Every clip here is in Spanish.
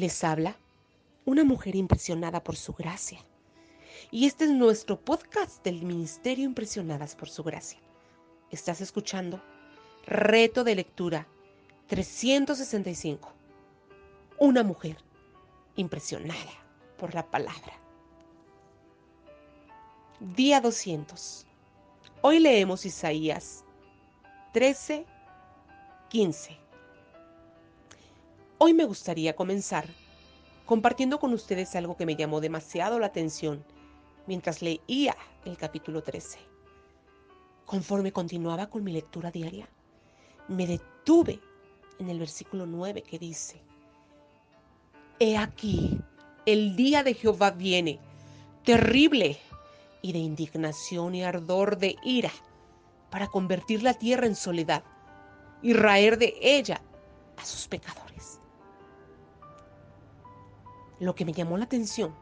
Les habla una mujer impresionada por su gracia. Y este es nuestro podcast del Ministerio Impresionadas por su gracia. Estás escuchando Reto de Lectura 365. Una mujer impresionada por la palabra. Día 200. Hoy leemos Isaías 13, 15. Hoy me gustaría comenzar compartiendo con ustedes algo que me llamó demasiado la atención mientras leía el capítulo 13. Conforme continuaba con mi lectura diaria, me detuve en el versículo 9 que dice, He aquí, el día de Jehová viene, terrible y de indignación y ardor de ira, para convertir la tierra en soledad y raer de ella a sus pecadores. Lo que me llamó la atención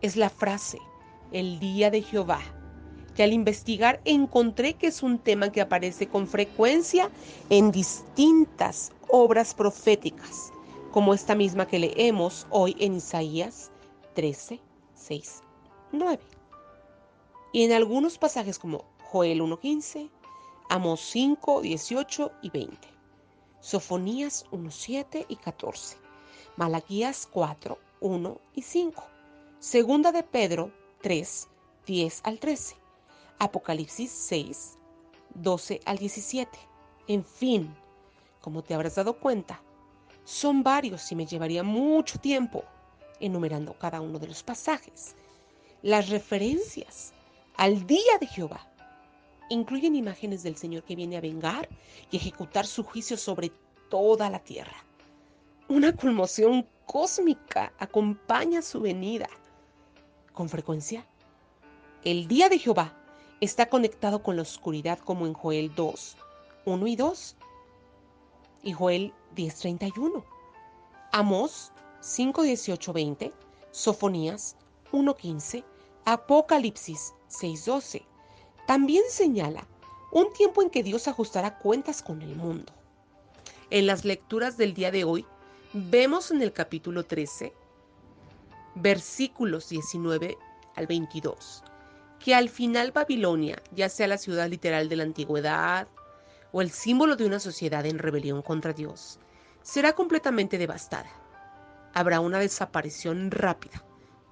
es la frase, el día de Jehová, que al investigar encontré que es un tema que aparece con frecuencia en distintas obras proféticas, como esta misma que leemos hoy en Isaías 13, 6, 9. Y en algunos pasajes como Joel 1.15, Amos 5, 18 y 20, Sofonías 1.7 y 14, Malaquías 4, 1 y 5. Segunda de Pedro 3, 10 al 13. Apocalipsis 6, 12 al 17. En fin, como te habrás dado cuenta, son varios y me llevaría mucho tiempo enumerando cada uno de los pasajes. Las referencias al día de Jehová incluyen imágenes del Señor que viene a vengar y ejecutar su juicio sobre toda la tierra. Una conmoción cósmica acompaña su venida. Con frecuencia, el día de Jehová está conectado con la oscuridad como en Joel 2, 1 y 2 y Joel 10, 31. Amós 5, 18, 20, Sofonías 1, 15, Apocalipsis 6, 12. También señala un tiempo en que Dios ajustará cuentas con el mundo. En las lecturas del día de hoy Vemos en el capítulo 13, versículos 19 al 22, que al final Babilonia, ya sea la ciudad literal de la antigüedad o el símbolo de una sociedad en rebelión contra Dios, será completamente devastada. Habrá una desaparición rápida,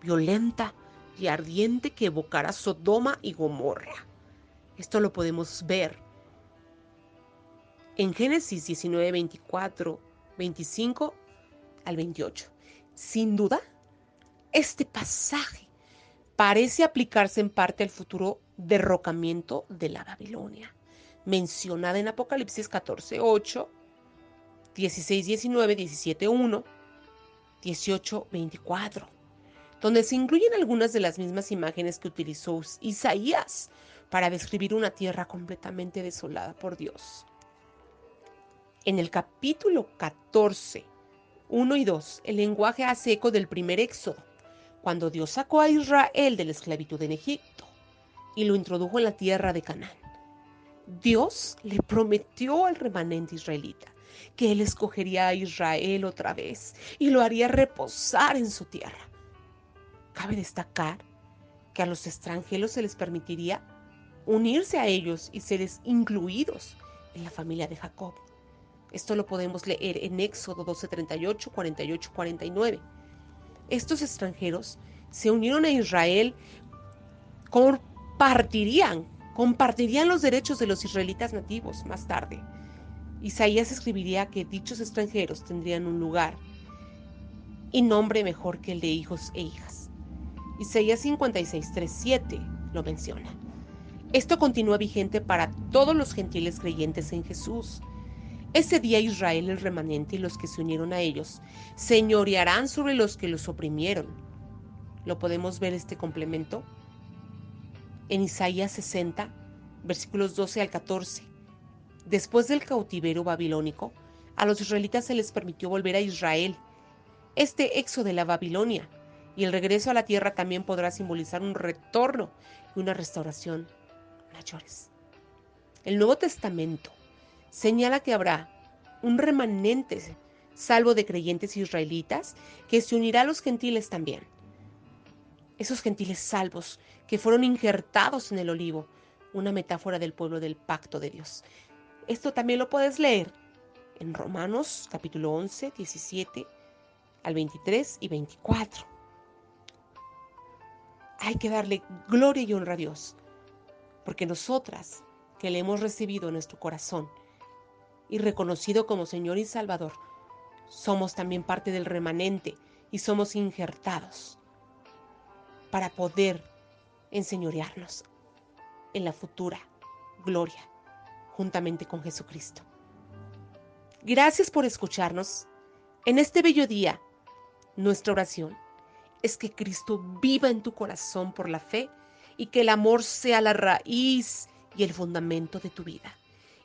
violenta y ardiente que evocará Sodoma y Gomorra. Esto lo podemos ver en Génesis 19, 24, 25 al 28. Sin duda, este pasaje parece aplicarse en parte al futuro derrocamiento de la Babilonia, mencionada en Apocalipsis 14, 8, 16, 19, 17, 1, 18, 24, donde se incluyen algunas de las mismas imágenes que utilizó Isaías para describir una tierra completamente desolada por Dios. En el capítulo 14, 1 y 2, el lenguaje hace eco del primer éxodo, cuando Dios sacó a Israel de la esclavitud en Egipto y lo introdujo en la tierra de Canaán. Dios le prometió al remanente israelita que él escogería a Israel otra vez y lo haría reposar en su tierra. Cabe destacar que a los extranjeros se les permitiría unirse a ellos y ser incluidos en la familia de Jacob. Esto lo podemos leer en Éxodo 12, 38, 48, 49. Estos extranjeros se unieron a Israel, compartirían, compartirían los derechos de los israelitas nativos más tarde. Isaías escribiría que dichos extranjeros tendrían un lugar y nombre mejor que el de hijos e hijas. Isaías 56, 3, 7 lo menciona. Esto continúa vigente para todos los gentiles creyentes en Jesús ese día Israel, el remanente y los que se unieron a ellos, señorearán sobre los que los oprimieron. ¿Lo podemos ver este complemento? En Isaías 60, versículos 12 al 14. Después del cautiverio babilónico, a los israelitas se les permitió volver a Israel. Este éxodo de la Babilonia y el regreso a la tierra también podrá simbolizar un retorno y una restauración mayores. El Nuevo Testamento señala que habrá un remanente salvo de creyentes israelitas, que se unirá a los gentiles también. Esos gentiles salvos que fueron injertados en el olivo, una metáfora del pueblo del pacto de Dios. Esto también lo puedes leer en Romanos capítulo 11, 17 al 23 y 24. Hay que darle gloria y honra a Dios, porque nosotras que le hemos recibido en nuestro corazón y reconocido como Señor y Salvador, somos también parte del remanente y somos injertados para poder enseñorearnos en la futura gloria juntamente con Jesucristo. Gracias por escucharnos. En este bello día, nuestra oración es que Cristo viva en tu corazón por la fe y que el amor sea la raíz y el fundamento de tu vida